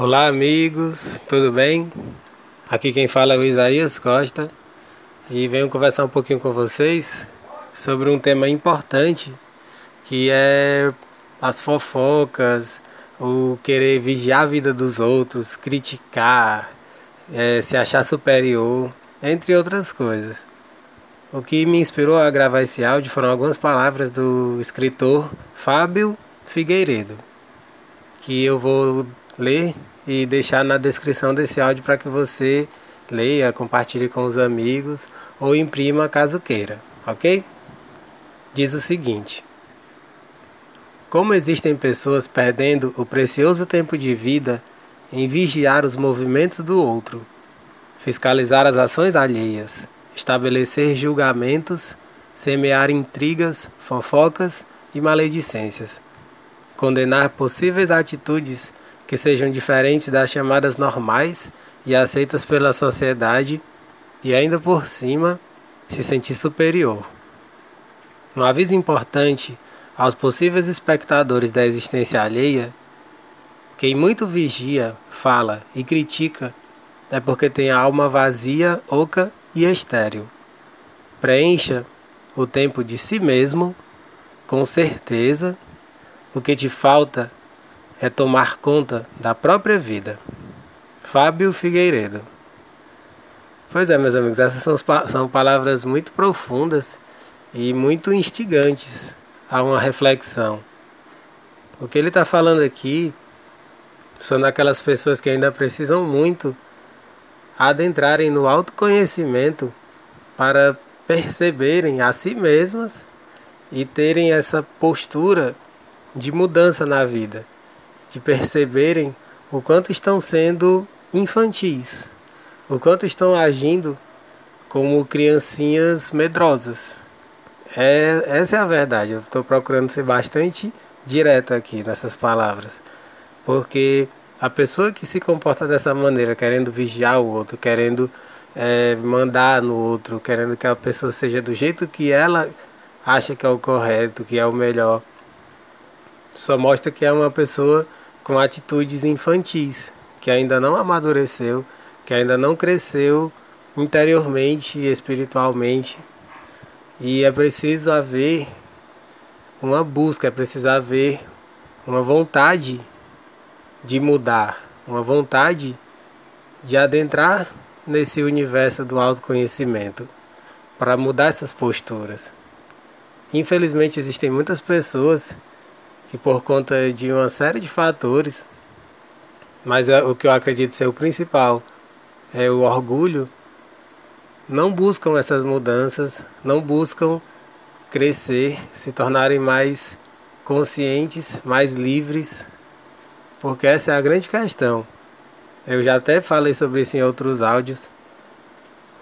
Olá, amigos, tudo bem? Aqui quem fala é o Isaías Costa e venho conversar um pouquinho com vocês sobre um tema importante que é as fofocas, o querer vigiar a vida dos outros, criticar, é, se achar superior, entre outras coisas. O que me inspirou a gravar esse áudio foram algumas palavras do escritor Fábio Figueiredo, que eu vou ler e deixar na descrição desse áudio para que você leia, compartilhe com os amigos ou imprima caso queira, ok? Diz o seguinte: Como existem pessoas perdendo o precioso tempo de vida em vigiar os movimentos do outro, fiscalizar as ações alheias, estabelecer julgamentos, semear intrigas, fofocas e maledicências, condenar possíveis atitudes que sejam diferentes das chamadas normais e aceitas pela sociedade e ainda por cima se sentir superior. Um aviso importante aos possíveis espectadores da existência alheia: quem muito vigia, fala e critica é porque tem a alma vazia, oca e estéril. Preencha o tempo de si mesmo, com certeza, o que te falta é tomar conta da própria vida. Fábio Figueiredo. Pois é, meus amigos, essas são, são palavras muito profundas e muito instigantes a uma reflexão. O que ele está falando aqui são daquelas pessoas que ainda precisam muito adentrarem no autoconhecimento para perceberem a si mesmas e terem essa postura de mudança na vida de perceberem o quanto estão sendo infantis, o quanto estão agindo como criancinhas medrosas. É, essa é a verdade. Eu estou procurando ser bastante direta aqui nessas palavras, porque a pessoa que se comporta dessa maneira, querendo vigiar o outro, querendo é, mandar no outro, querendo que a pessoa seja do jeito que ela acha que é o correto, que é o melhor, só mostra que é uma pessoa com atitudes infantis, que ainda não amadureceu, que ainda não cresceu interiormente e espiritualmente. E é preciso haver uma busca, é preciso haver uma vontade de mudar, uma vontade de adentrar nesse universo do autoconhecimento para mudar essas posturas. Infelizmente existem muitas pessoas que por conta de uma série de fatores, mas é, o que eu acredito ser o principal é o orgulho, não buscam essas mudanças, não buscam crescer, se tornarem mais conscientes, mais livres, porque essa é a grande questão. Eu já até falei sobre isso em outros áudios.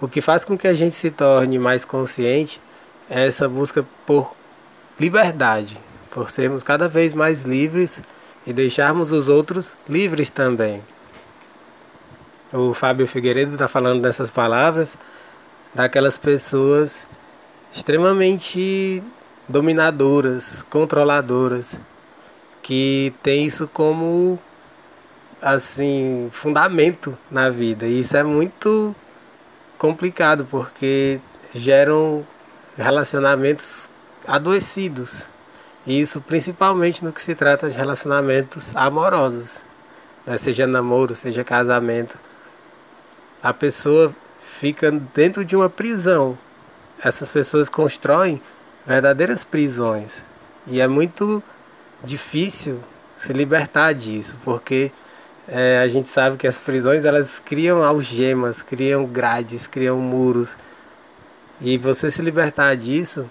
O que faz com que a gente se torne mais consciente é essa busca por liberdade, por sermos cada vez mais livres e deixarmos os outros livres também. O Fábio Figueiredo está falando dessas palavras daquelas pessoas extremamente dominadoras, controladoras, que tem isso como assim fundamento na vida. E isso é muito complicado porque geram relacionamentos adoecidos. Isso principalmente no que se trata de relacionamentos amorosos, né? seja namoro, seja casamento. A pessoa fica dentro de uma prisão. Essas pessoas constroem verdadeiras prisões. E é muito difícil se libertar disso, porque é, a gente sabe que as prisões elas criam algemas, criam grades, criam muros. E você se libertar disso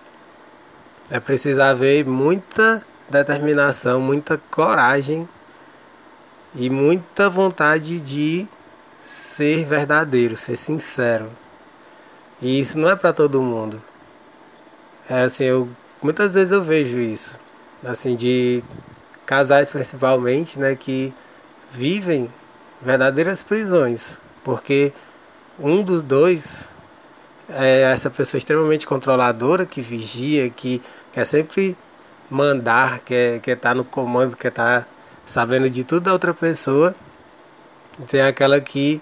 é preciso haver muita determinação, muita coragem e muita vontade de ser verdadeiro, ser sincero. E isso não é para todo mundo. É assim, eu muitas vezes eu vejo isso, assim de casais principalmente, né, que vivem verdadeiras prisões, porque um dos dois é essa pessoa extremamente controladora que vigia, que quer sempre mandar, quer estar tá no comando, quer estar tá sabendo de tudo da outra pessoa. tem aquela que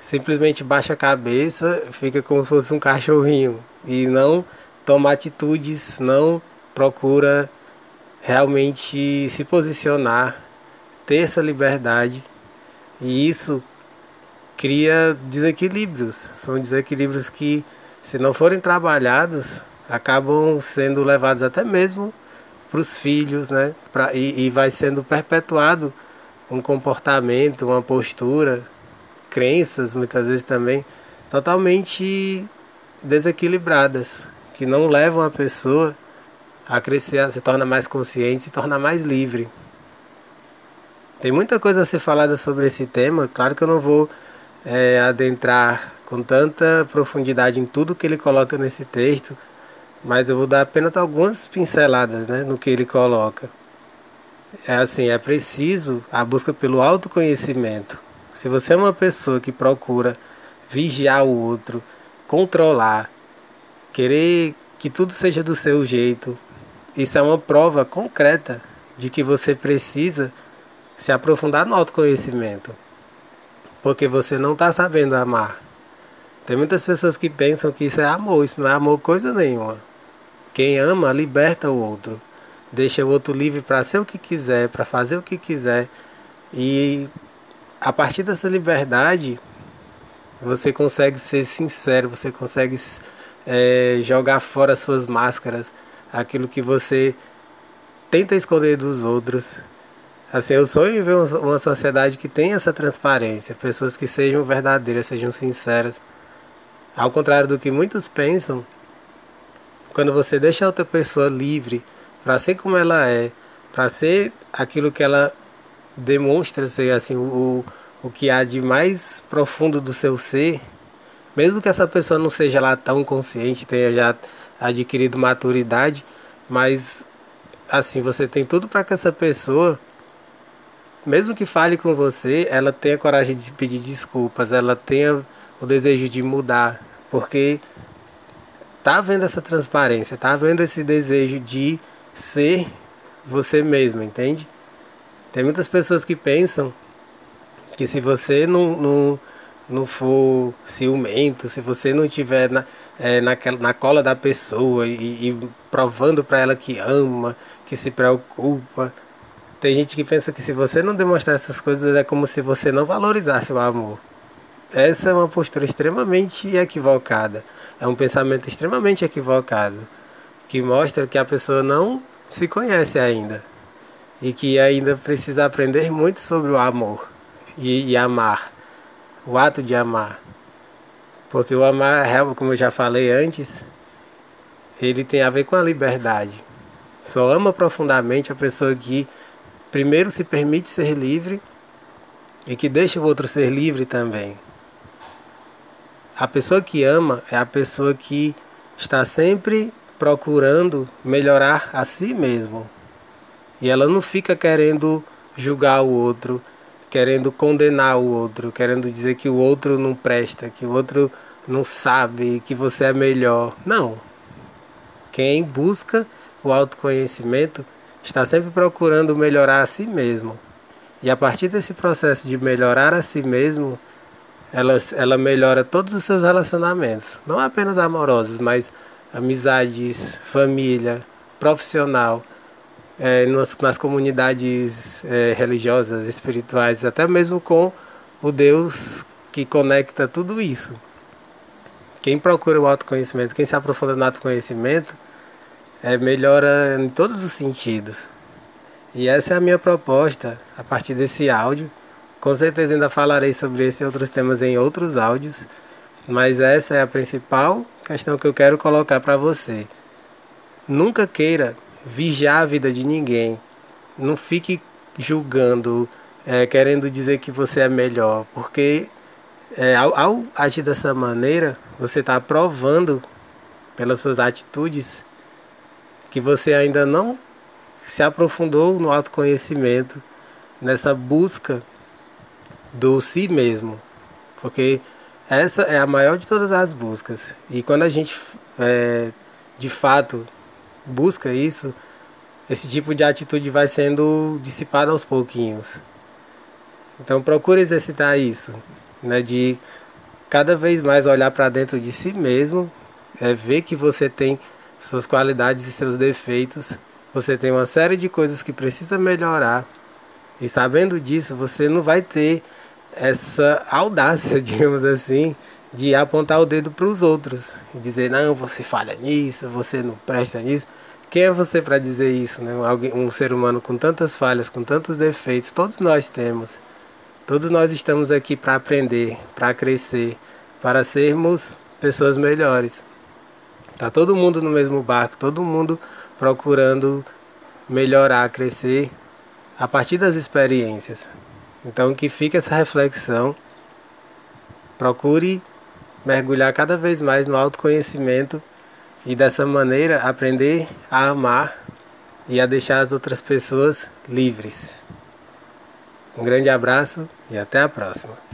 simplesmente baixa a cabeça, fica como se fosse um cachorrinho e não toma atitudes, não procura realmente se posicionar, ter essa liberdade. E isso cria desequilíbrios. São desequilíbrios que, se não forem trabalhados, acabam sendo levados até mesmo para os filhos, né? Pra, e, e vai sendo perpetuado um comportamento, uma postura, crenças muitas vezes também totalmente desequilibradas, que não levam a pessoa a crescer, se torna mais consciente, se torna mais livre. Tem muita coisa a ser falada sobre esse tema, claro que eu não vou é, adentrar com tanta profundidade em tudo que ele coloca nesse texto, mas eu vou dar apenas algumas pinceladas né, no que ele coloca. É assim, é preciso a busca pelo autoconhecimento. Se você é uma pessoa que procura vigiar o outro, controlar, querer que tudo seja do seu jeito, isso é uma prova concreta de que você precisa se aprofundar no autoconhecimento. Porque você não está sabendo amar. Tem muitas pessoas que pensam que isso é amor, isso não é amor coisa nenhuma. Quem ama liberta o outro, deixa o outro livre para ser o que quiser, para fazer o que quiser. E a partir dessa liberdade, você consegue ser sincero, você consegue é, jogar fora suas máscaras, aquilo que você tenta esconder dos outros. Assim, eu sonho em ver uma sociedade que tenha essa transparência, pessoas que sejam verdadeiras, sejam sinceras. Ao contrário do que muitos pensam, quando você deixa outra pessoa livre para ser como ela é, para ser aquilo que ela demonstra ser, assim, o, o que há de mais profundo do seu ser, mesmo que essa pessoa não seja lá tão consciente, tenha já adquirido maturidade, mas assim, você tem tudo para que essa pessoa, mesmo que fale com você, ela tenha coragem de pedir desculpas, ela tenha o desejo de mudar, porque tá vendo essa transparência, tá vendo esse desejo de ser você mesmo, entende? Tem muitas pessoas que pensam que se você não, não, não for ciumento, se você não estiver na, é, na cola da pessoa e, e provando para ela que ama, que se preocupa. Tem gente que pensa que se você não demonstrar essas coisas é como se você não valorizasse o amor. Essa é uma postura extremamente equivocada. É um pensamento extremamente equivocado. Que mostra que a pessoa não se conhece ainda. E que ainda precisa aprender muito sobre o amor e, e amar, o ato de amar. Porque o amar, como eu já falei antes, ele tem a ver com a liberdade. Só ama profundamente a pessoa que primeiro se permite ser livre e que deixa o outro ser livre também. A pessoa que ama é a pessoa que está sempre procurando melhorar a si mesmo. E ela não fica querendo julgar o outro, querendo condenar o outro, querendo dizer que o outro não presta, que o outro não sabe, que você é melhor. Não. Quem busca o autoconhecimento está sempre procurando melhorar a si mesmo. E a partir desse processo de melhorar a si mesmo, ela, ela melhora todos os seus relacionamentos, não apenas amorosos, mas amizades, família, profissional é, nas, nas, comunidades é, religiosas, espirituais, até mesmo com o Deus que conecta tudo isso. Quem procura o autoconhecimento, quem se aprofunda no autoconhecimento, é, melhora em todos os sentidos. E essa é a minha proposta a partir desse áudio. Com certeza ainda falarei sobre esse e outros temas em outros áudios, mas essa é a principal questão que eu quero colocar para você. Nunca queira vigiar a vida de ninguém. Não fique julgando, é, querendo dizer que você é melhor, porque é, ao, ao, agir dessa maneira, você está provando pelas suas atitudes que você ainda não se aprofundou no autoconhecimento, nessa busca do si mesmo, porque essa é a maior de todas as buscas. E quando a gente é, de fato busca isso, esse tipo de atitude vai sendo dissipada aos pouquinhos. Então procure exercitar isso, né, de cada vez mais olhar para dentro de si mesmo, é ver que você tem suas qualidades e seus defeitos, você tem uma série de coisas que precisa melhorar. E sabendo disso, você não vai ter essa audácia, digamos assim, de apontar o dedo para os outros e dizer não, você falha nisso, você não presta nisso. Quem é você para dizer isso, né? Um ser humano com tantas falhas, com tantos defeitos, todos nós temos. Todos nós estamos aqui para aprender, para crescer, para sermos pessoas melhores. Tá todo mundo no mesmo barco, todo mundo procurando melhorar, crescer a partir das experiências. Então que fique essa reflexão. Procure mergulhar cada vez mais no autoconhecimento e dessa maneira aprender a amar e a deixar as outras pessoas livres. Um grande abraço e até a próxima.